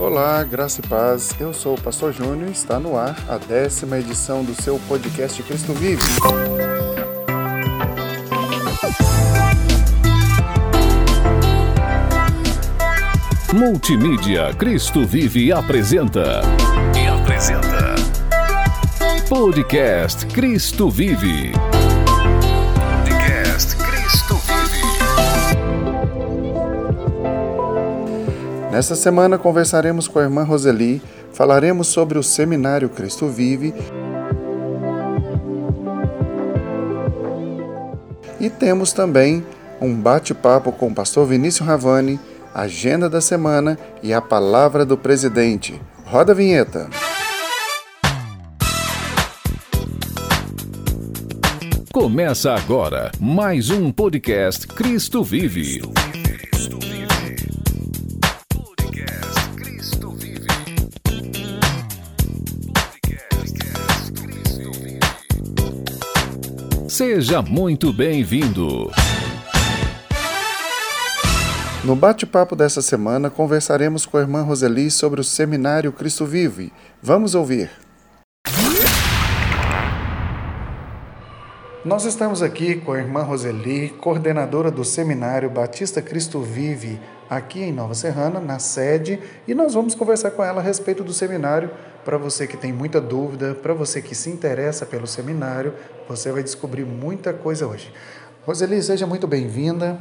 Olá, graça e paz. Eu sou o Pastor Júnior e está no ar a décima edição do seu podcast Cristo Vive. Multimídia Cristo Vive apresenta. E apresenta. Podcast Cristo Vive. Nesta semana conversaremos com a irmã Roseli, falaremos sobre o seminário Cristo Vive e temos também um bate-papo com o pastor Vinícius Ravani agenda da semana e a palavra do presidente. Roda a vinheta. Começa agora mais um podcast Cristo Vive. Seja muito bem-vindo. No bate-papo dessa semana, conversaremos com a irmã Roseli sobre o seminário Cristo Vive. Vamos ouvir. Nós estamos aqui com a irmã Roseli, coordenadora do seminário Batista Cristo Vive, aqui em Nova Serrana, na sede, e nós vamos conversar com ela a respeito do seminário. Para você que tem muita dúvida, para você que se interessa pelo seminário, você vai descobrir muita coisa hoje. Roseli, seja muito bem-vinda.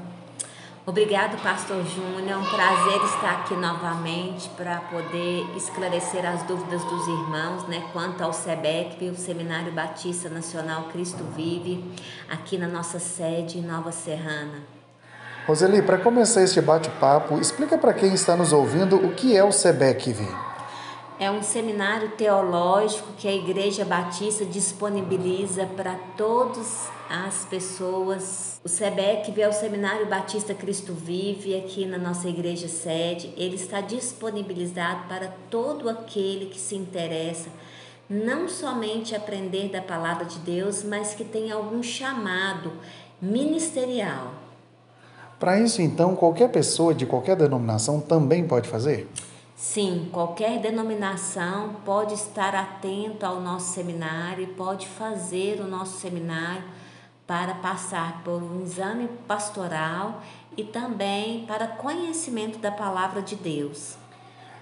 Obrigado, Pastor Júnior. É um prazer estar aqui novamente para poder esclarecer as dúvidas dos irmãos, né, quanto ao SEBEC, o Seminário Batista Nacional Cristo Vive, aqui na nossa sede em Nova Serrana. Roseli, para começar este bate-papo, explica para quem está nos ouvindo o que é o SEBEC, é um seminário teológico que a Igreja Batista disponibiliza para todas as pessoas. O SEBEC é o Seminário Batista Cristo Vive aqui na nossa igreja sede. Ele está disponibilizado para todo aquele que se interessa não somente aprender da palavra de Deus, mas que tem algum chamado ministerial. Para isso, então, qualquer pessoa de qualquer denominação também pode fazer? Sim, qualquer denominação pode estar atento ao nosso seminário, pode fazer o nosso seminário para passar por um exame pastoral e também para conhecimento da palavra de Deus.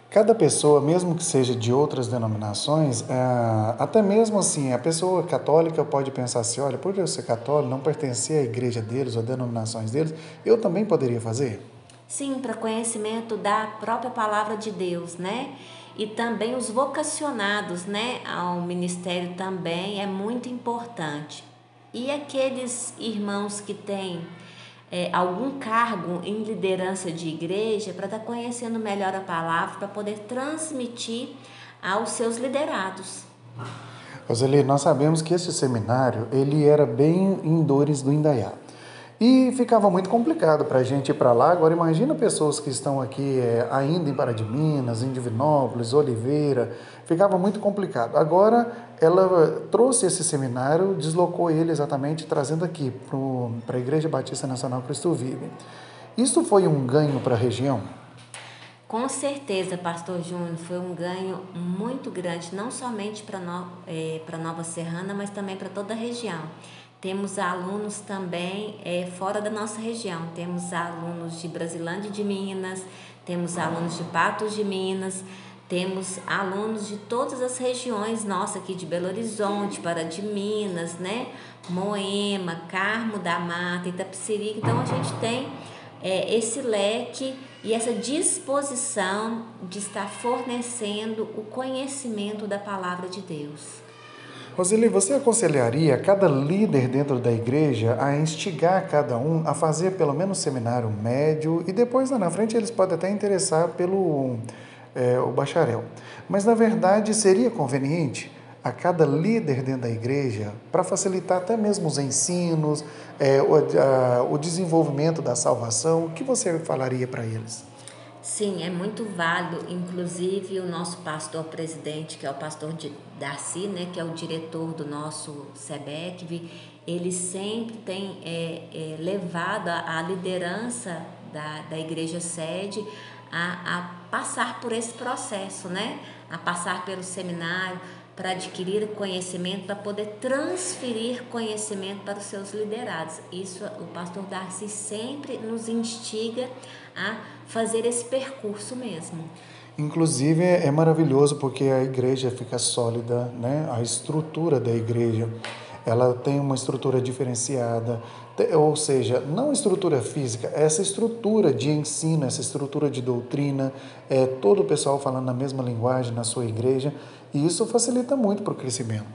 Cada pessoa, mesmo que seja de outras denominações, é, até mesmo assim, a pessoa católica pode pensar assim: olha, por eu ser católico, não pertencer à igreja deles ou denominações deles, eu também poderia fazer? Sim, para conhecimento da própria palavra de Deus, né? E também os vocacionados, né, ao ministério também é muito importante. E aqueles irmãos que têm é, algum cargo em liderança de igreja para estar tá conhecendo melhor a palavra, para poder transmitir aos seus liderados. Roseli, nós sabemos que esse seminário ele era bem em Dores do Indaiá. E ficava muito complicado para a gente ir para lá. Agora, imagina pessoas que estão aqui é, ainda em Pará de Minas, em Divinópolis, Oliveira. Ficava muito complicado. Agora, ela trouxe esse seminário, deslocou ele exatamente, trazendo aqui para a Igreja Batista Nacional Cristo Vive. Isso foi um ganho para a região? Com certeza, Pastor Júnior, foi um ganho muito grande, não somente para no, é, Nova Serrana, mas também para toda a região. Temos alunos também é, fora da nossa região. Temos alunos de Brasilândia de Minas, temos alunos de Patos de Minas, temos alunos de todas as regiões nossa aqui de Belo Horizonte, para de Minas, né? Moema, Carmo da Mata, Itapecerica. Então a gente tem é, esse leque e essa disposição de estar fornecendo o conhecimento da palavra de Deus. Roseli, você aconselharia cada líder dentro da igreja a instigar cada um a fazer pelo menos seminário médio e depois lá na frente eles podem até interessar pelo é, o bacharel. Mas na verdade seria conveniente a cada líder dentro da igreja para facilitar até mesmo os ensinos, é, o, a, o desenvolvimento da salvação. O que você falaria para eles? Sim, é muito válido. Inclusive, o nosso pastor presidente, que é o pastor Darcy, né, que é o diretor do nosso SEBEC, ele sempre tem é, é, levado a, a liderança da, da igreja sede a, a passar por esse processo, né? A passar pelo seminário, para adquirir conhecimento, para poder transferir conhecimento para os seus liderados. Isso o pastor Darcy sempre nos instiga a fazer esse percurso mesmo. Inclusive é maravilhoso porque a igreja fica sólida, né? A estrutura da igreja, ela tem uma estrutura diferenciada, ou seja, não estrutura física, essa estrutura de ensino, essa estrutura de doutrina, é todo o pessoal falando na mesma linguagem na sua igreja, e isso facilita muito para o crescimento.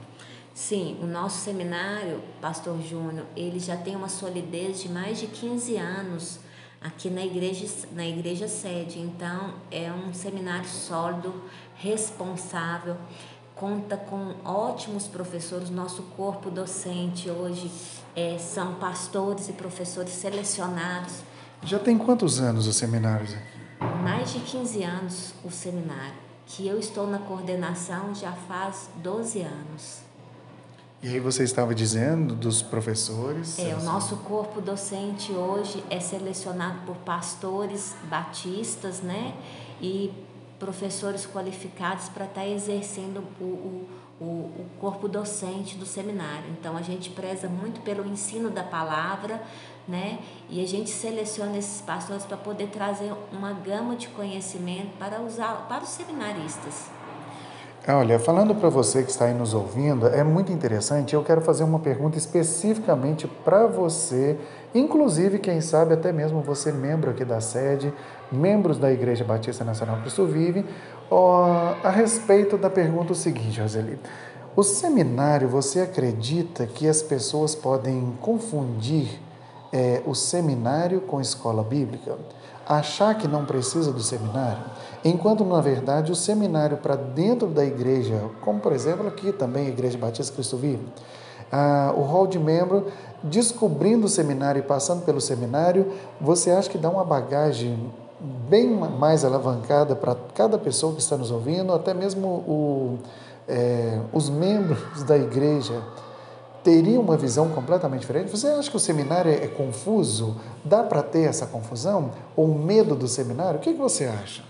Sim, o nosso seminário, Pastor Júnior, ele já tem uma solidez de mais de 15 anos aqui na igreja, na igreja sede. Então, é um seminário sólido, responsável, conta com ótimos professores. Nosso corpo docente hoje é, são pastores e professores selecionados. Já tem quantos anos o seminário? Mais de 15 anos o seminário, que eu estou na coordenação já faz 12 anos. E aí você estava dizendo dos professores? É, o nosso corpo docente hoje é selecionado por pastores batistas, né? E professores qualificados para estar tá exercendo o, o, o, corpo docente do seminário. Então a gente preza muito pelo ensino da palavra, né? E a gente seleciona esses pastores para poder trazer uma gama de conhecimento para usar para os seminaristas. Olha, falando para você que está aí nos ouvindo, é muito interessante. Eu quero fazer uma pergunta especificamente para você, inclusive, quem sabe, até mesmo você, membro aqui da sede, membros da Igreja Batista Nacional Cristo Vive, a respeito da pergunta seguinte, Roseli. O seminário, você acredita que as pessoas podem confundir é, o seminário com escola bíblica? Achar que não precisa do seminário? Enquanto, na verdade, o seminário para dentro da igreja, como por exemplo aqui também a Igreja Batista Cristo Vivo, ah, o rol de membro, descobrindo o seminário e passando pelo seminário, você acha que dá uma bagagem bem mais alavancada para cada pessoa que está nos ouvindo, até mesmo o, é, os membros da igreja teriam uma visão completamente diferente? Você acha que o seminário é, é confuso? Dá para ter essa confusão? Ou medo do seminário? O que, que você acha?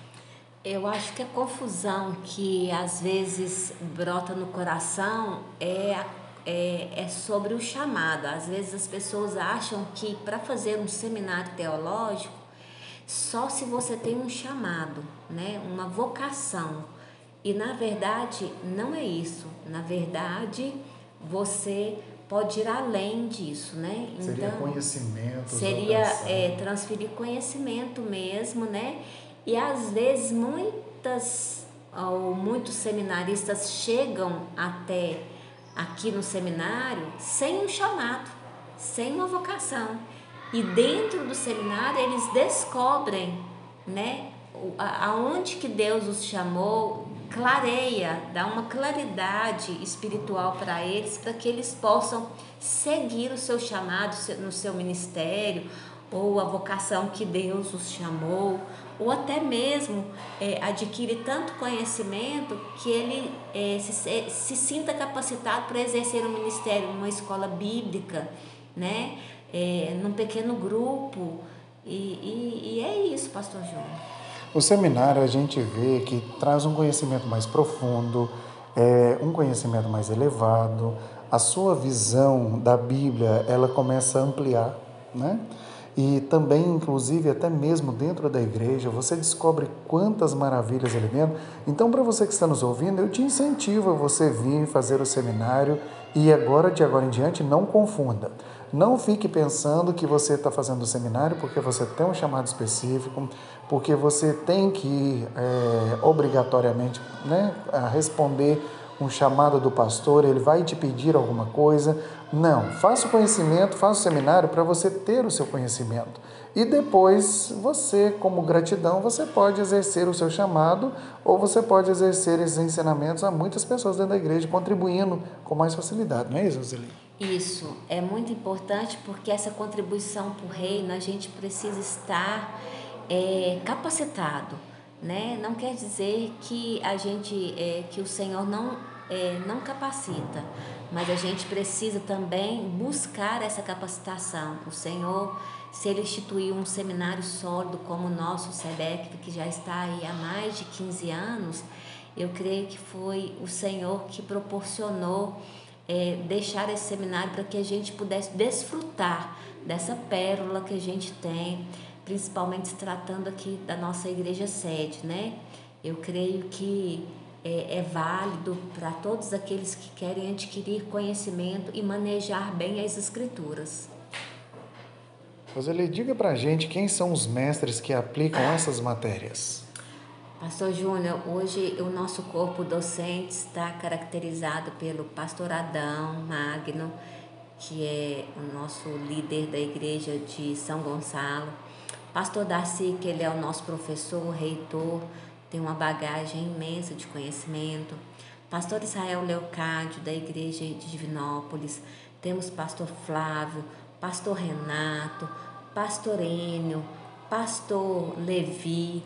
Eu acho que a confusão que às vezes brota no coração é, é, é sobre o chamado. Às vezes as pessoas acham que para fazer um seminário teológico, só se você tem um chamado, né? uma vocação. E na verdade não é isso. Na verdade, você pode ir além disso, né? Seria então, conhecimento. Seria é, transferir conhecimento mesmo, né? E às vezes muitas ou muitos seminaristas chegam até aqui no seminário sem um chamado, sem uma vocação. E dentro do seminário eles descobrem, né, aonde que Deus os chamou, clareia, dá uma claridade espiritual para eles, para que eles possam seguir o seu chamado no seu ministério ou a vocação que Deus os chamou, ou até mesmo é, adquire tanto conhecimento que ele é, se, se sinta capacitado para exercer um ministério numa escola bíblica, né? É, num pequeno grupo. E, e, e é isso, pastor João. O seminário a gente vê que traz um conhecimento mais profundo, é, um conhecimento mais elevado, a sua visão da Bíblia ela começa a ampliar, né? E também, inclusive, até mesmo dentro da igreja, você descobre quantas maravilhas ele vendo. Então, para você que está nos ouvindo, eu te incentivo a você vir fazer o seminário e agora, de agora em diante, não confunda. Não fique pensando que você está fazendo o seminário porque você tem um chamado específico, porque você tem que é, obrigatoriamente né, responder um chamado do pastor, ele vai te pedir alguma coisa. Não, faça o conhecimento, faça o seminário para você ter o seu conhecimento. E depois, você, como gratidão, você pode exercer o seu chamado ou você pode exercer esses ensinamentos a muitas pessoas dentro da igreja, contribuindo com mais facilidade, não é isso, Zeli? Isso, é muito importante porque essa contribuição para o reino, a gente precisa estar é, capacitado né? Não quer dizer que a gente, é, que o Senhor não é, não capacita, mas a gente precisa também buscar essa capacitação. O Senhor, se Ele instituiu um seminário sólido como o nosso, o SEBEC, que já está aí há mais de 15 anos, eu creio que foi o Senhor que proporcionou é, deixar esse seminário para que a gente pudesse desfrutar dessa pérola que a gente tem, principalmente tratando aqui da nossa igreja sede, né? Eu creio que é, é válido para todos aqueles que querem adquirir conhecimento e manejar bem as escrituras. Roseli, diga para a gente quem são os mestres que aplicam essas matérias. Pastor Júnior, hoje o nosso corpo docente está caracterizado pelo pastor Adão Magno, que é o nosso líder da igreja de São Gonçalo. Pastor Darcy, que ele é o nosso professor, reitor, tem uma bagagem imensa de conhecimento. Pastor Israel Leocádio, da igreja de Divinópolis. Temos pastor Flávio, pastor Renato, pastor Enio, pastor Levi,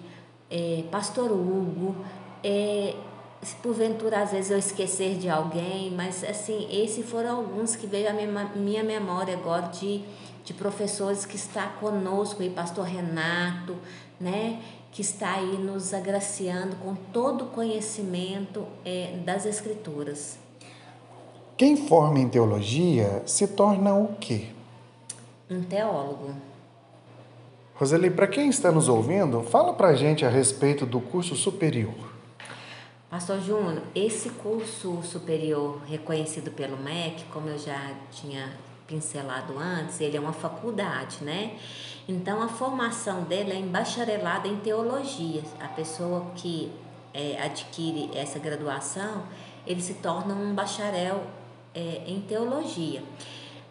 é, pastor Hugo, é, se porventura às vezes eu esquecer de alguém, mas assim, esses foram alguns que veio à minha, minha memória agora de, de professores que está conosco, e pastor Renato, né, que está aí nos agraciando com todo o conhecimento é, das escrituras. Quem forma em teologia se torna o quê? Um teólogo. Roseli, para quem está nos ouvindo, fala para a gente a respeito do curso superior. Pastor Júnior, esse curso superior reconhecido pelo MEC, como eu já tinha pincelado antes, ele é uma faculdade, né? Então a formação dele é em bacharelado em teologia. A pessoa que é, adquire essa graduação, ele se torna um bacharel é, em teologia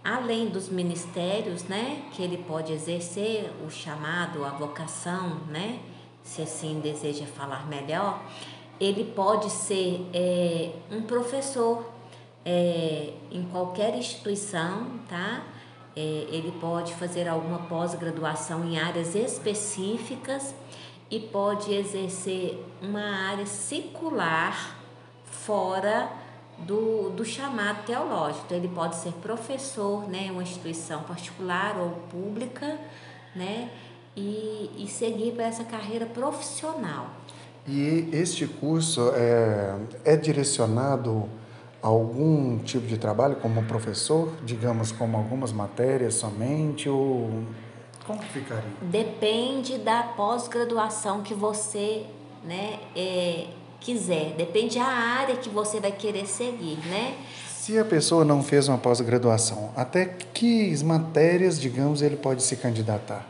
além dos ministérios, né, que ele pode exercer, o chamado, a vocação, né, se assim deseja falar melhor, ele pode ser é, um professor é, em qualquer instituição, tá? É, ele pode fazer alguma pós-graduação em áreas específicas e pode exercer uma área secular fora do, do chamado teológico. Ele pode ser professor, né, uma instituição particular ou pública, né, e, e seguir para essa carreira profissional. E este curso é, é direcionado a algum tipo de trabalho como professor, digamos, como algumas matérias somente, ou como que ficaria? Depende da pós-graduação que você né, é, quiser, depende da área que você vai querer seguir, né? Se a pessoa não fez uma pós-graduação, até que matérias, digamos, ele pode se candidatar?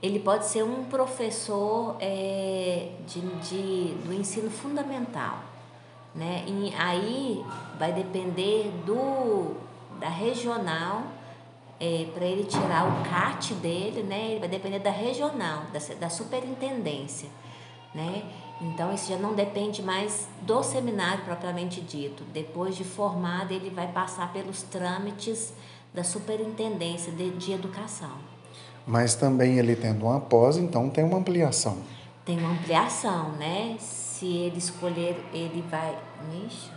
Ele pode ser um professor é, de, de, do ensino fundamental, né? E aí vai depender do da regional é, para ele tirar o CAT dele, né? Ele vai depender da regional, da, da superintendência, né? Então, isso já não depende mais do seminário propriamente dito. Depois de formado, ele vai passar pelos trâmites da superintendência de, de educação. Mas também ele tendo uma pós, então tem uma ampliação. Tem uma ampliação, né? Se ele escolher, ele vai. Ixi,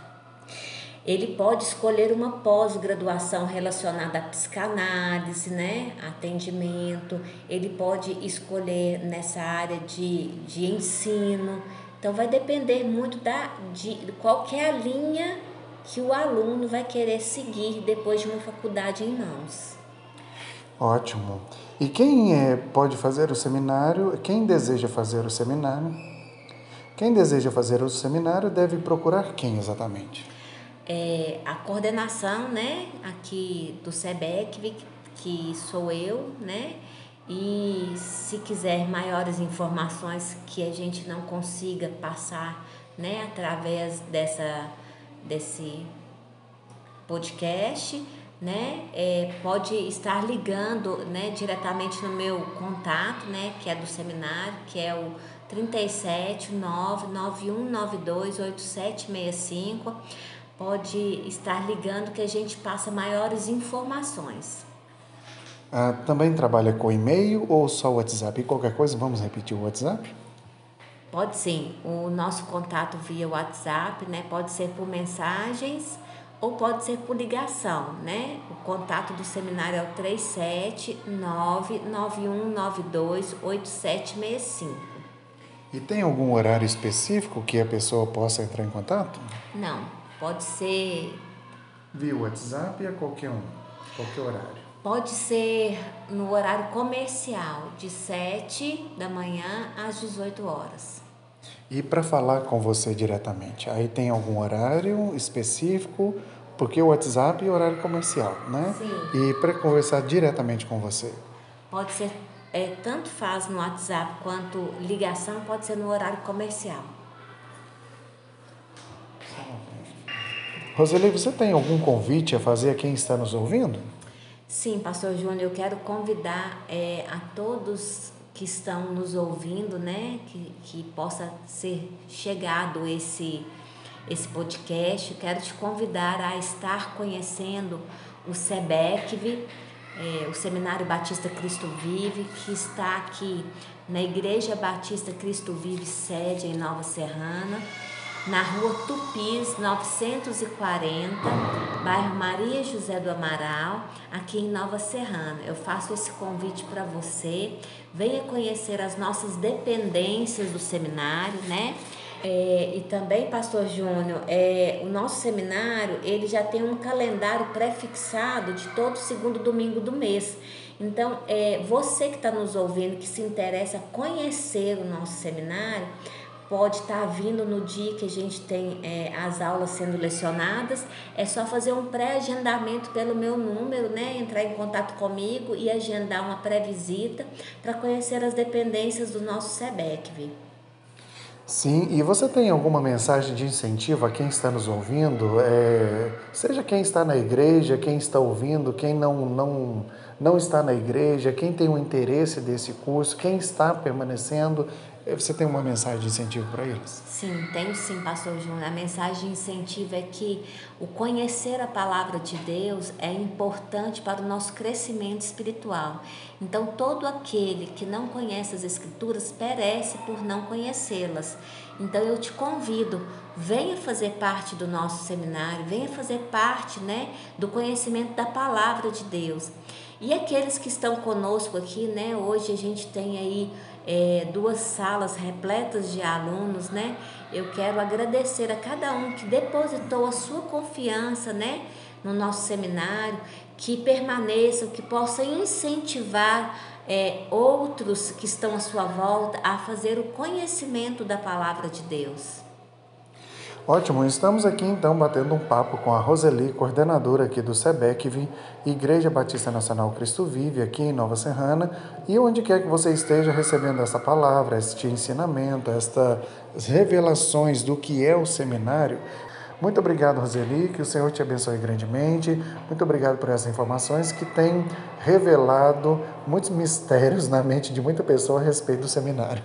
ele pode escolher uma pós-graduação relacionada à psicanálise, né? atendimento, ele pode escolher nessa área de, de ensino. Então, vai depender muito da, de qual é a linha que o aluno vai querer seguir depois de uma faculdade em mãos. Ótimo. E quem é, pode fazer o seminário, quem deseja fazer o seminário, quem deseja fazer o seminário deve procurar quem exatamente? É, a coordenação, né, aqui do SEBEC, que sou eu, né, e se quiser maiores informações que a gente não consiga passar, né, através dessa, desse podcast, né, é, pode estar ligando, né, diretamente no meu contato, né, que é do seminário, que é o 37 99192 8765 pode estar ligando que a gente passa maiores informações. Ah, também trabalha com e-mail ou só WhatsApp? E qualquer coisa, vamos repetir o WhatsApp? Pode sim. O nosso contato via WhatsApp, né? Pode ser por mensagens ou pode ser por ligação, né? O contato do seminário é o 37991928765. E tem algum horário específico que a pessoa possa entrar em contato? Não, pode ser via WhatsApp a qualquer um, qualquer horário. Pode ser no horário comercial, de 7 da manhã às 18 horas. E para falar com você diretamente, aí tem algum horário específico? Porque o WhatsApp é horário comercial, né? Sim. E para conversar diretamente com você? Pode ser, é, tanto faz no WhatsApp quanto ligação, pode ser no horário comercial. Roseli, você tem algum convite a fazer a quem está nos ouvindo? Sim, Pastor Júnior, eu quero convidar é, a todos que estão nos ouvindo, né, que, que possa ser chegado esse, esse podcast. quero te convidar a estar conhecendo o SEBECV, é, o Seminário Batista Cristo Vive, que está aqui na Igreja Batista Cristo Vive, sede em Nova Serrana na rua Tupis 940, bairro Maria José do Amaral, aqui em Nova Serrana. Eu faço esse convite para você. Venha conhecer as nossas dependências do seminário, né? É, e também, Pastor Júnior, é, o nosso seminário ele já tem um calendário pré-fixado de todo segundo domingo do mês. Então, é, você que está nos ouvindo, que se interessa conhecer o nosso seminário, pode estar tá vindo no dia que a gente tem é, as aulas sendo lecionadas. É só fazer um pré-agendamento pelo meu número, né? Entrar em contato comigo e agendar uma pré-visita para conhecer as dependências do nosso SEBEC, viu? Sim, e você tem alguma mensagem de incentivo a quem está nos ouvindo? É, seja quem está na igreja, quem está ouvindo, quem não, não, não está na igreja, quem tem o interesse desse curso, quem está permanecendo você tem uma mensagem de incentivo para eles? Sim, tenho sim, pastor Júnior. A mensagem de incentivo é que o conhecer a palavra de Deus é importante para o nosso crescimento espiritual. Então, todo aquele que não conhece as escrituras perece por não conhecê-las. Então, eu te convido, venha fazer parte do nosso seminário, venha fazer parte, né, do conhecimento da palavra de Deus. E aqueles que estão conosco aqui, né, hoje a gente tem aí é, duas salas repletas de alunos, né? Eu quero agradecer a cada um que depositou a sua confiança, né? No nosso seminário, que permaneçam, que possa incentivar é, outros que estão à sua volta a fazer o conhecimento da palavra de Deus. Ótimo, estamos aqui então batendo um papo com a Roseli, coordenadora aqui do SEBECV, Igreja Batista Nacional Cristo Vive, aqui em Nova Serrana, e onde quer que você esteja recebendo essa palavra, este ensinamento, estas revelações do que é o seminário. Muito obrigado, Roseli, que o Senhor te abençoe grandemente. Muito obrigado por essas informações que têm revelado muitos mistérios na mente de muita pessoa a respeito do seminário.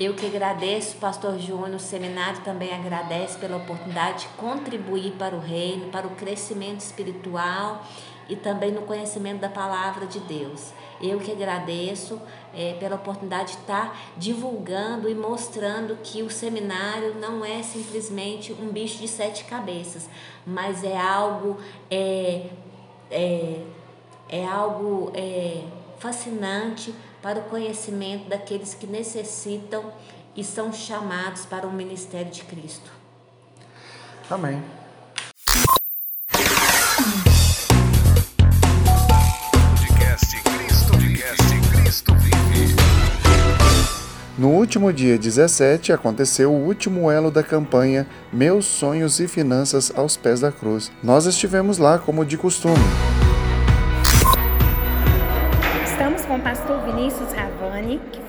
Eu que agradeço, Pastor Júnior, o seminário também agradece pela oportunidade de contribuir para o reino, para o crescimento espiritual e também no conhecimento da palavra de Deus. Eu que agradeço é, pela oportunidade de estar divulgando e mostrando que o seminário não é simplesmente um bicho de sete cabeças, mas é algo é, é, é algo é, fascinante para o conhecimento daqueles que necessitam e são chamados para o ministério de Cristo. Amém. No último dia 17 aconteceu o último elo da campanha Meus Sonhos e Finanças aos Pés da Cruz. Nós estivemos lá como de costume.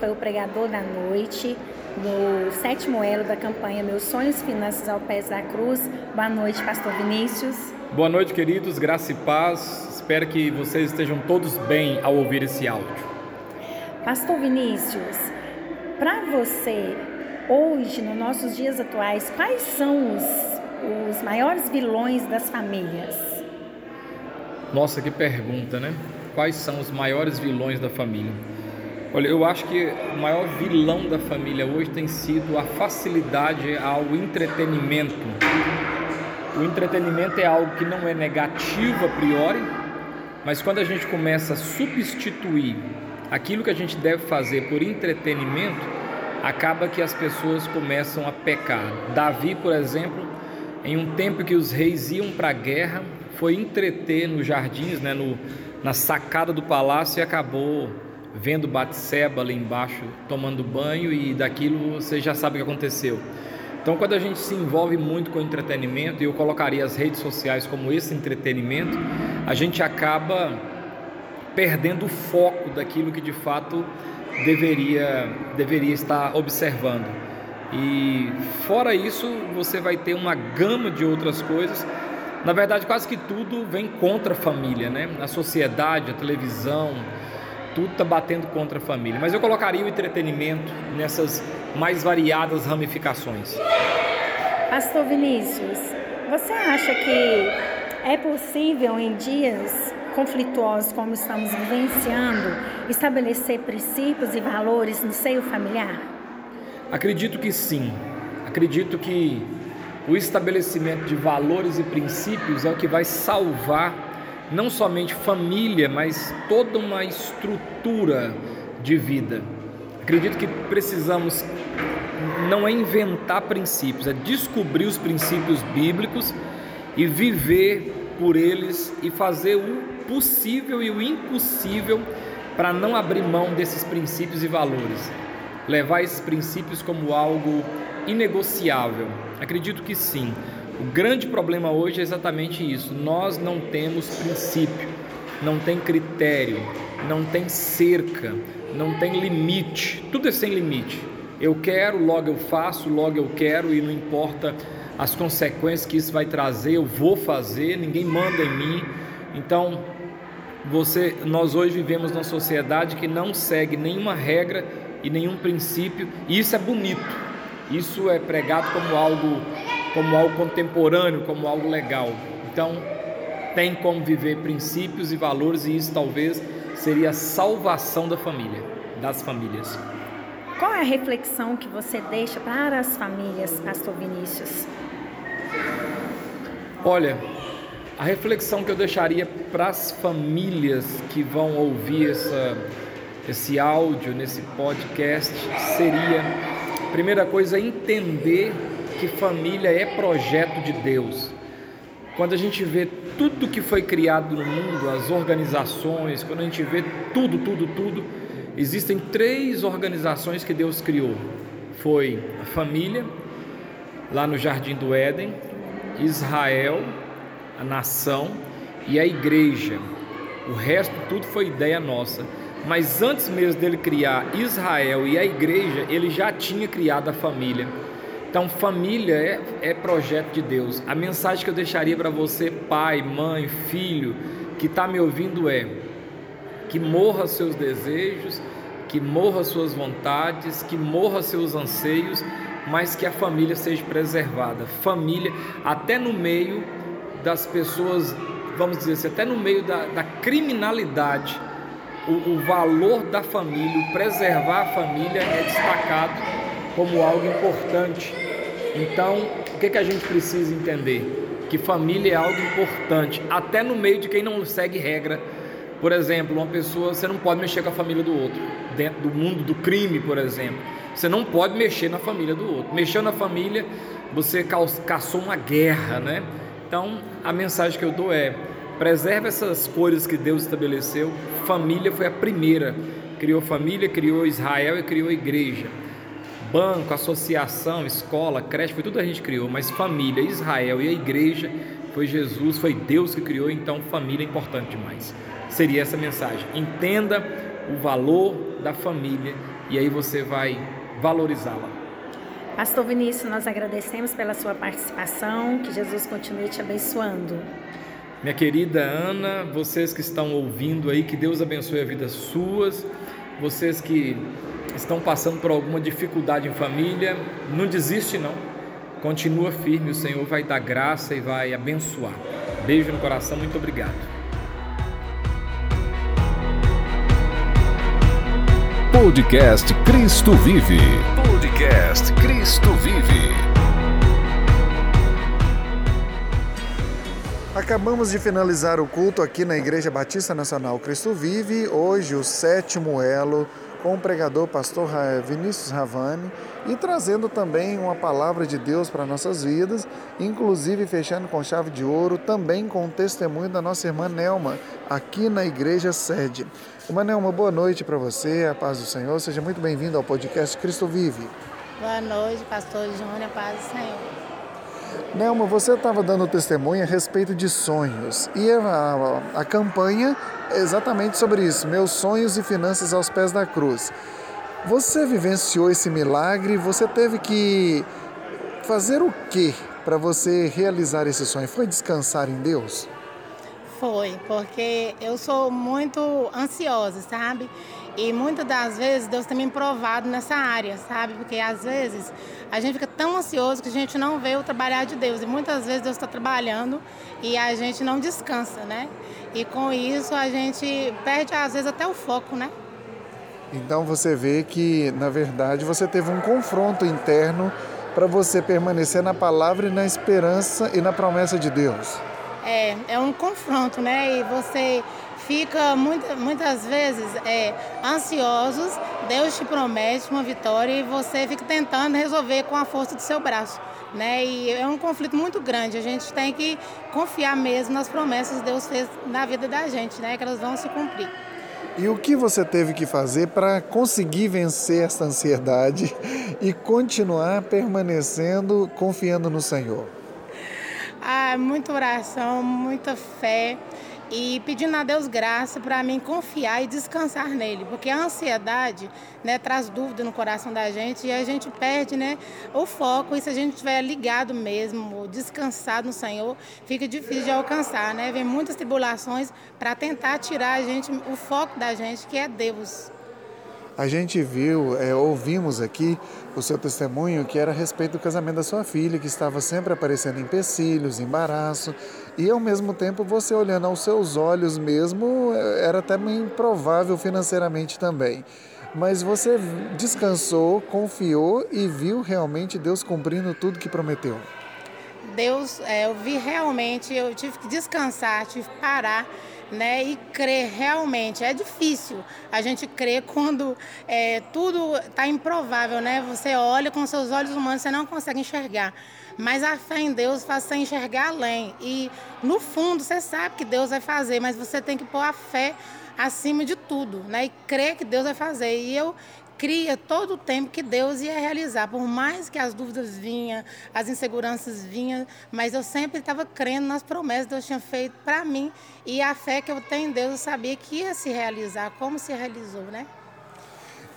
Foi o pregador da noite, no sétimo elo da campanha Meus Sonhos Finanças ao Pés da Cruz. Boa noite, pastor Vinícius. Boa noite, queridos, graça e paz. Espero que vocês estejam todos bem ao ouvir esse áudio. Pastor Vinícius, para você, hoje, nos nossos dias atuais, quais são os, os maiores vilões das famílias? Nossa, que pergunta, né? quais são os maiores vilões da família. Olha, eu acho que o maior vilão da família hoje tem sido a facilidade ao entretenimento. O entretenimento é algo que não é negativo a priori, mas quando a gente começa a substituir aquilo que a gente deve fazer por entretenimento, acaba que as pessoas começam a pecar. Davi, por exemplo, em um tempo que os reis iam para a guerra, foi entreter nos jardins, né, no, na sacada do palácio e acabou vendo Batseba ali embaixo tomando banho e daquilo você já sabe o que aconteceu. Então, quando a gente se envolve muito com entretenimento, e eu colocaria as redes sociais como esse entretenimento, a gente acaba perdendo o foco daquilo que de fato deveria, deveria estar observando. E fora isso, você vai ter uma gama de outras coisas. Na verdade, quase que tudo vem contra a família, né? A sociedade, a televisão, tudo está batendo contra a família. Mas eu colocaria o entretenimento nessas mais variadas ramificações. Pastor Vinícius, você acha que é possível em dias conflituosos como estamos vivenciando estabelecer princípios e valores no seio familiar? Acredito que sim. Acredito que o estabelecimento de valores e princípios é o que vai salvar não somente família, mas toda uma estrutura de vida. Acredito que precisamos não é inventar princípios, é descobrir os princípios bíblicos e viver por eles e fazer o possível e o impossível para não abrir mão desses princípios e valores. Levar esses princípios como algo inegociável. Acredito que sim. O grande problema hoje é exatamente isso. Nós não temos princípio, não tem critério, não tem cerca, não tem limite. Tudo é sem limite. Eu quero, logo eu faço, logo eu quero e não importa as consequências que isso vai trazer, eu vou fazer, ninguém manda em mim. Então, você, nós hoje vivemos numa sociedade que não segue nenhuma regra e nenhum princípio, e isso é bonito. Isso é pregado como algo como algo contemporâneo, como algo legal. Então, tem como viver princípios e valores e isso talvez seria a salvação da família, das famílias. Qual é a reflexão que você deixa para as famílias, Pastor Vinícius? Olha, a reflexão que eu deixaria para as famílias que vão ouvir essa, esse áudio nesse podcast seria, primeira coisa, entender que família é projeto de Deus. Quando a gente vê tudo que foi criado no mundo, as organizações, quando a gente vê tudo, tudo, tudo, existem três organizações que Deus criou. Foi a família, lá no Jardim do Éden, Israel, a nação e a igreja. O resto tudo foi ideia nossa. Mas antes mesmo dele criar Israel e a igreja, ele já tinha criado a família. Então, família é, é projeto de Deus. A mensagem que eu deixaria para você, pai, mãe, filho, que está me ouvindo é: que morra seus desejos, que morra suas vontades, que morra seus anseios, mas que a família seja preservada. Família, até no meio das pessoas, vamos dizer assim, até no meio da, da criminalidade, o, o valor da família, o preservar a família é destacado como algo importante. Então, o que, que a gente precisa entender? Que família é algo importante, até no meio de quem não segue regra. Por exemplo, uma pessoa, você não pode mexer com a família do outro, dentro do mundo do crime, por exemplo. Você não pode mexer na família do outro. Mexeu na família, você caçou uma guerra, né? Então, a mensagem que eu dou é: preserve essas coisas que Deus estabeleceu. Família foi a primeira. Criou família, criou Israel e criou a igreja banco, associação, escola, creche, foi tudo a gente criou, mas família, Israel e a igreja foi Jesus, foi Deus que criou, então família é importante demais. Seria essa mensagem. Entenda o valor da família e aí você vai valorizá-la. Pastor Vinícius, nós agradecemos pela sua participação, que Jesus continue te abençoando. Minha querida Ana, vocês que estão ouvindo aí, que Deus abençoe a vida suas, vocês que estão passando por alguma dificuldade em família, não desiste não. Continua firme, o Senhor vai dar graça e vai abençoar. Beijo no coração, muito obrigado. Podcast Cristo Vive. Podcast Cristo Vive. Acabamos de finalizar o culto aqui na Igreja Batista Nacional Cristo Vive, hoje o sétimo elo com o pregador pastor Vinícius Ravani e trazendo também uma palavra de Deus para nossas vidas, inclusive fechando com chave de ouro, também com o testemunho da nossa irmã Nelma, aqui na igreja sede. Irmã Nelma, boa noite para você, a paz do Senhor, seja muito bem-vindo ao podcast Cristo Vive. Boa noite, pastor Júnior, paz do Senhor. Nelma, você estava dando testemunho a respeito de sonhos e a, a, a campanha é exatamente sobre isso, meus sonhos e finanças aos pés da cruz. Você vivenciou esse milagre? Você teve que fazer o que para você realizar esse sonho? Foi descansar em Deus? Foi, porque eu sou muito ansiosa, sabe? E muitas das vezes Deus tem me provado nessa área, sabe? Porque às vezes a gente fica tão ansioso que a gente não vê o trabalhar de Deus. E muitas vezes Deus está trabalhando e a gente não descansa, né? E com isso a gente perde às vezes até o foco, né? Então você vê que, na verdade, você teve um confronto interno para você permanecer na palavra e na esperança e na promessa de Deus. É, é um confronto, né? E você fica muita, muitas vezes é, ansiosos, Deus te promete uma vitória e você fica tentando resolver com a força do seu braço. Né? E é um conflito muito grande. A gente tem que confiar mesmo nas promessas que Deus fez na vida da gente, né? Que elas vão se cumprir. E o que você teve que fazer para conseguir vencer essa ansiedade e continuar permanecendo confiando no Senhor? Ah, muita oração, muita fé e pedindo a Deus graça para mim confiar e descansar nele, porque a ansiedade né, traz dúvida no coração da gente e a gente perde né, o foco. E se a gente estiver ligado mesmo, descansado no Senhor, fica difícil de alcançar. Né? Vem muitas tribulações para tentar tirar a gente, o foco da gente, que é Deus. A gente viu, é, ouvimos aqui o seu testemunho que era a respeito do casamento da sua filha, que estava sempre aparecendo empecilhos, embaraço, e ao mesmo tempo você olhando aos seus olhos mesmo, é, era até improvável financeiramente também. Mas você descansou, confiou e viu realmente Deus cumprindo tudo que prometeu. Deus, é, eu vi realmente, eu tive que descansar, tive que parar né, e crer realmente. É difícil a gente crer quando é, tudo está improvável, né? Você olha com seus olhos humanos, você não consegue enxergar. Mas a fé em Deus faz você enxergar além. E no fundo você sabe que Deus vai fazer, mas você tem que pôr a fé acima de tudo, né? E crer que Deus vai fazer. E eu cria todo o tempo que Deus ia realizar, por mais que as dúvidas vinham, as inseguranças vinham, mas eu sempre estava crendo nas promessas que Deus tinha feito para mim e a fé que eu tenho em Deus, eu sabia que ia se realizar, como se realizou, né?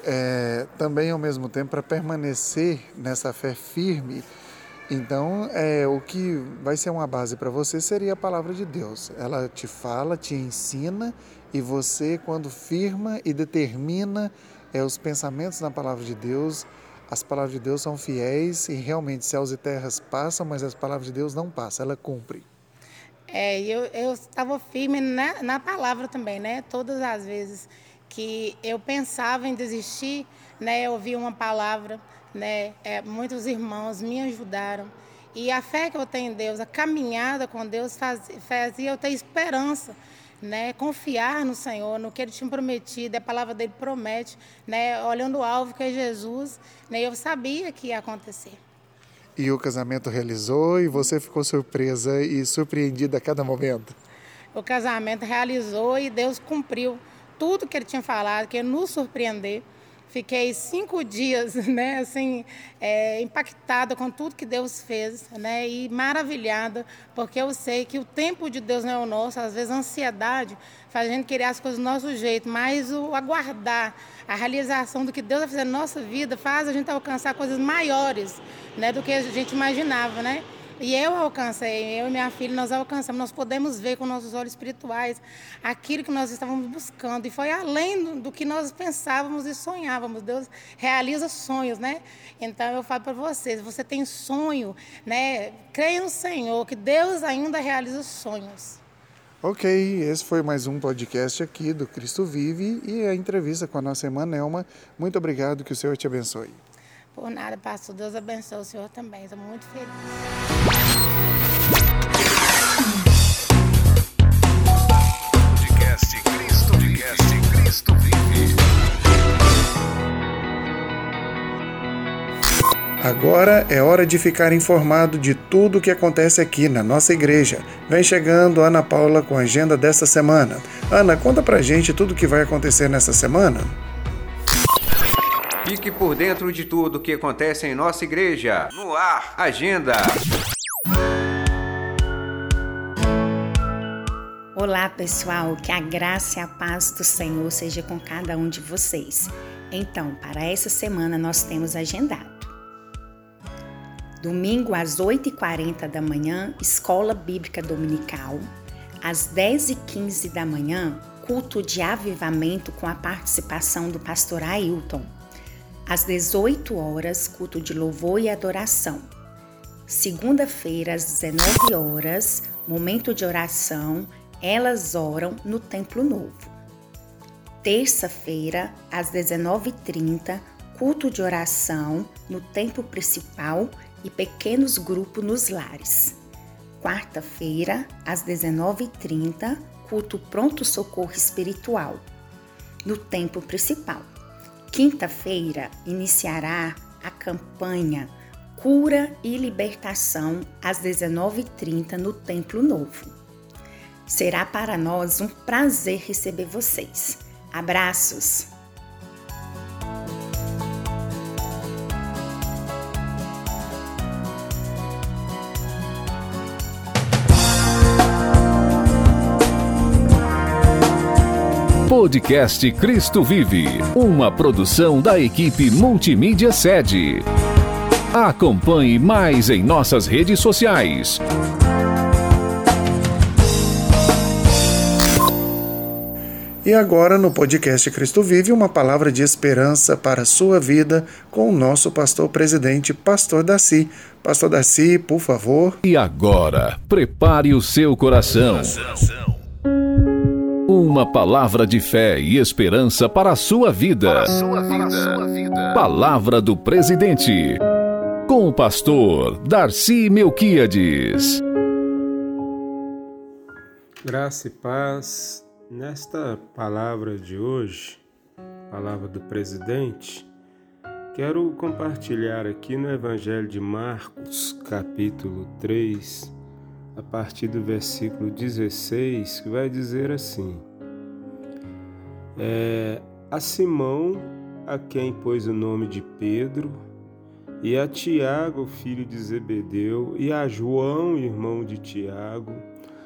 É, também ao mesmo tempo para permanecer nessa fé firme, então, é, o que vai ser uma base para você seria a palavra de Deus. Ela te fala, te ensina e você, quando firma e determina é, os pensamentos na palavra de Deus, as palavras de Deus são fiéis e realmente céus e terras passam, mas as palavras de Deus não passam, ela cumpre. É, eu estava firme na, na palavra também, né? Todas as vezes que eu pensava em desistir, né? Eu ouvi uma palavra, né? É, muitos irmãos me ajudaram. E a fé que eu tenho em Deus, a caminhada com Deus faz, fazia eu ter esperança né, confiar no Senhor, no que Ele tinha prometido, a palavra dele promete, né, olhando o alvo que é Jesus, né, eu sabia que ia acontecer. E o casamento realizou e você ficou surpresa e surpreendida a cada momento? O casamento realizou e Deus cumpriu tudo que Ele tinha falado, que ia nos surpreender. Fiquei cinco dias, né, assim, é, impactada com tudo que Deus fez, né, e maravilhada, porque eu sei que o tempo de Deus não é o nosso. Às vezes a ansiedade faz a gente querer as coisas do nosso jeito, mas o aguardar a realização do que Deus vai fazer na nossa vida faz a gente alcançar coisas maiores, né, do que a gente imaginava, né. E eu alcancei, eu e minha filha, nós alcançamos, nós podemos ver com nossos olhos espirituais aquilo que nós estávamos buscando. E foi além do, que nós pensávamos e sonhávamos. Deus realiza sonhos, né? Então eu falo para vocês, você tem sonho, né? Creia no Senhor, que Deus ainda realiza sonhos. Ok, esse foi mais um podcast aqui do Cristo Vive e a entrevista com a nossa irmã Nelma. Muito obrigado, que o Senhor te abençoe. Por nada, pastor. Deus abençoe o senhor também. Estou muito feliz. Podcast Cristo Vive. Cristo Vive. Agora é hora de ficar informado de tudo o que acontece aqui na nossa igreja. Vem chegando Ana Paula com a agenda desta semana. Ana, conta pra gente tudo o que vai acontecer nessa semana. Fique por dentro de tudo o que acontece em nossa igreja. No ar, agenda. Olá, pessoal, que a graça e a paz do Senhor seja com cada um de vocês. Então, para essa semana nós temos agendado. Domingo às 8h40 da manhã, Escola Bíblica Dominical. Às 10h15 da manhã, culto de avivamento com a participação do pastor Ailton. Às 18 horas, culto de louvor e adoração. Segunda-feira, às 19 horas, momento de oração, elas oram no Templo Novo. Terça-feira, às 19h30, culto de oração no templo principal e pequenos grupos nos lares. Quarta-feira, às 19h30, culto pronto socorro espiritual no templo principal. Quinta-feira iniciará a campanha Cura e Libertação às 19h30 no Templo Novo. Será para nós um prazer receber vocês. Abraços! Podcast Cristo Vive, uma produção da equipe Multimídia Sede. Acompanhe mais em nossas redes sociais. E agora, no podcast Cristo Vive, uma palavra de esperança para a sua vida com o nosso pastor presidente, Pastor Daci. Pastor Daci, por favor. E agora, prepare o seu coração. Uma palavra de fé e esperança para a sua vida. Palavra do presidente. Com o pastor Darcy Melquiades. Graça e paz. Nesta palavra de hoje, palavra do presidente, quero compartilhar aqui no Evangelho de Marcos, capítulo 3, a partir do versículo 16, que vai dizer assim: é, A Simão, a quem pôs o nome de Pedro, e a Tiago, filho de Zebedeu, e a João, irmão de Tiago,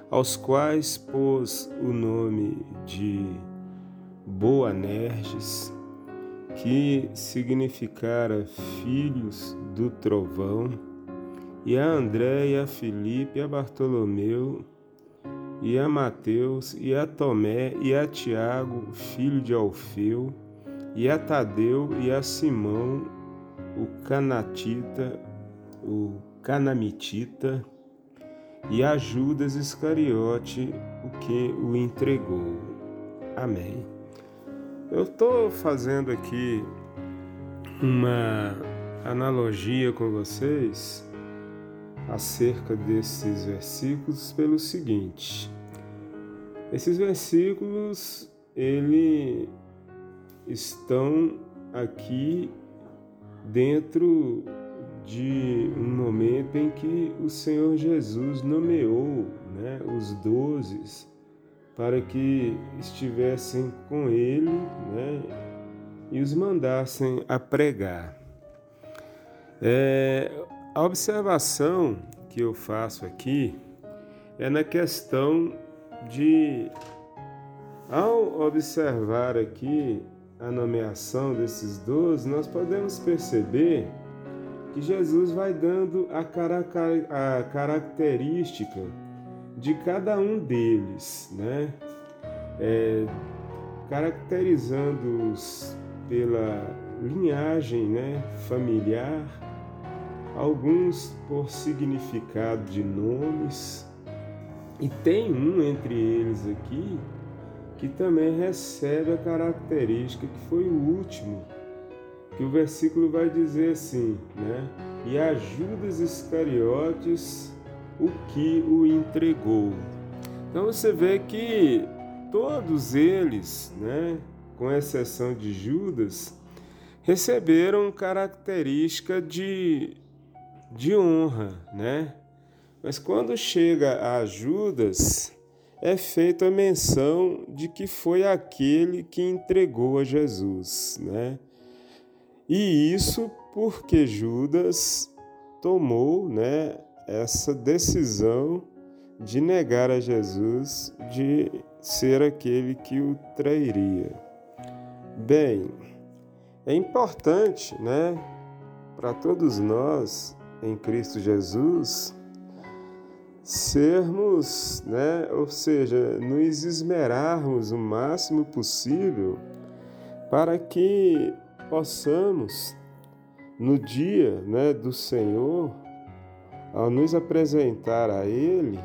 aos quais pôs o nome de Boanerges, que significara filhos do trovão, e a André, e a Filipe, e a Bartolomeu, e a Mateus, e a Tomé, e a Tiago, filho de Alfeu, e a Tadeu, e a Simão, o Canatita, o Canamitita, e a Judas Iscariote, o que o entregou. Amém. Eu estou fazendo aqui uma analogia com vocês acerca desses versículos pelo seguinte: esses versículos ele estão aqui dentro de um momento em que o Senhor Jesus nomeou né, os doze para que estivessem com ele né, e os mandassem a pregar. É, a observação que eu faço aqui é na questão de, ao observar aqui a nomeação desses doze, nós podemos perceber que Jesus vai dando a, a característica de cada um deles, né? É, caracterizando-os pela linhagem né, familiar, alguns por significado de nomes, E tem um entre eles aqui que também recebe a característica que foi o último, que o versículo vai dizer assim, né? E a Judas Iscariotes o que o entregou. Então você vê que todos eles, né, com exceção de Judas, receberam característica de, de honra, né? Mas quando chega a Judas, é feita a menção de que foi aquele que entregou a Jesus, né? E isso porque Judas tomou, né, essa decisão de negar a Jesus, de ser aquele que o trairia. Bem, é importante, né, para todos nós em Cristo Jesus sermos, né, ou seja, nos esmerarmos o máximo possível para que possamos no dia, né, do Senhor ao nos apresentar a Ele,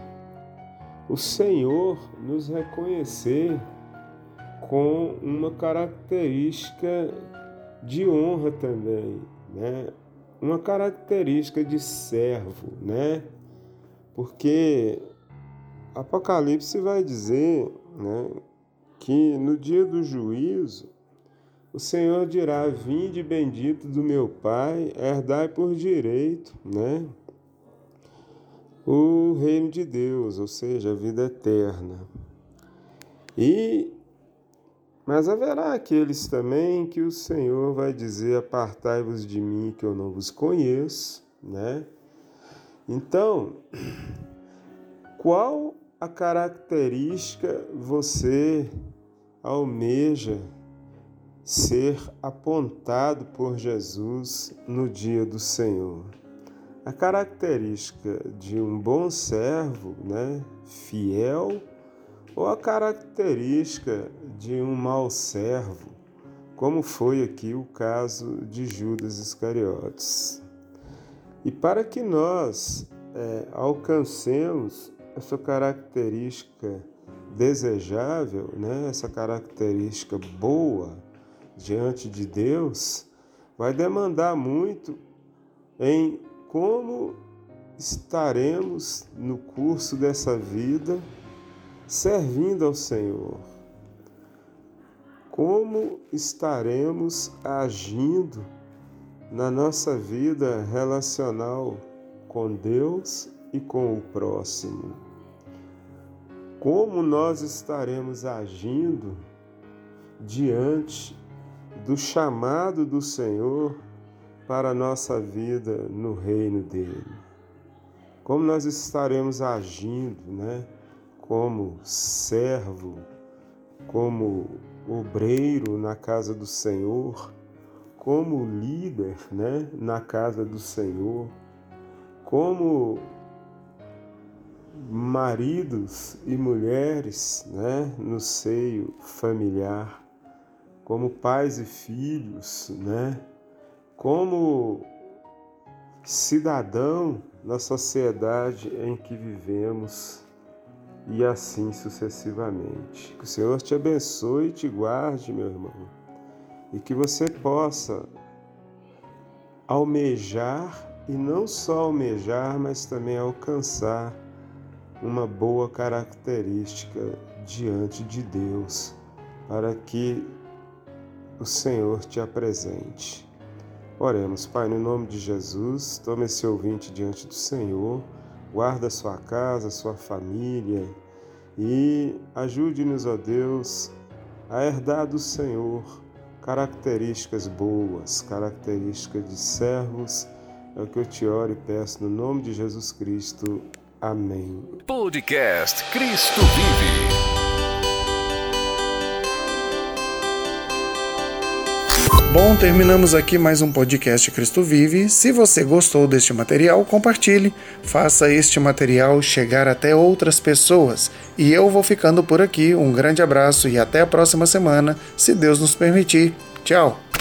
o Senhor nos reconhecer com uma característica de honra também, né? Uma característica de servo, né? Porque Apocalipse vai dizer, né, que no dia do juízo o Senhor dirá: Vinde bendito do meu Pai, herdai por direito, né? o reino de Deus, ou seja, a vida eterna. E mas haverá aqueles também que o Senhor vai dizer: Apartai-vos de mim, que eu não vos conheço, né? Então, qual a característica você almeja ser apontado por Jesus no dia do Senhor? A característica de um bom servo, né, fiel, ou a característica de um mau servo, como foi aqui o caso de Judas Iscariotes. E para que nós é, alcancemos essa característica desejável, né, essa característica boa diante de Deus, vai demandar muito em como estaremos no curso dessa vida servindo ao Senhor? Como estaremos agindo na nossa vida relacional com Deus e com o próximo? Como nós estaremos agindo diante do chamado do Senhor para a nossa vida no reino dele. Como nós estaremos agindo, né? Como servo, como obreiro na casa do Senhor, como líder, né, na casa do Senhor, como maridos e mulheres, né, no seio familiar, como pais e filhos, né, como cidadão na sociedade em que vivemos e assim sucessivamente. Que o Senhor te abençoe e te guarde, meu irmão, e que você possa almejar e não só almejar, mas também alcançar uma boa característica diante de Deus, para que o Senhor te apresente. Oremos, Pai, no nome de Jesus, tome esse ouvinte diante do Senhor, guarda sua casa, sua família e ajude-nos, ó Deus, a herdar do Senhor características boas, características de servos. É o que eu te oro e peço no nome de Jesus Cristo. Amém. Podcast Cristo Vive. Bom, terminamos aqui mais um podcast Cristo Vive. Se você gostou deste material, compartilhe, faça este material chegar até outras pessoas. E eu vou ficando por aqui. Um grande abraço e até a próxima semana, se Deus nos permitir. Tchau!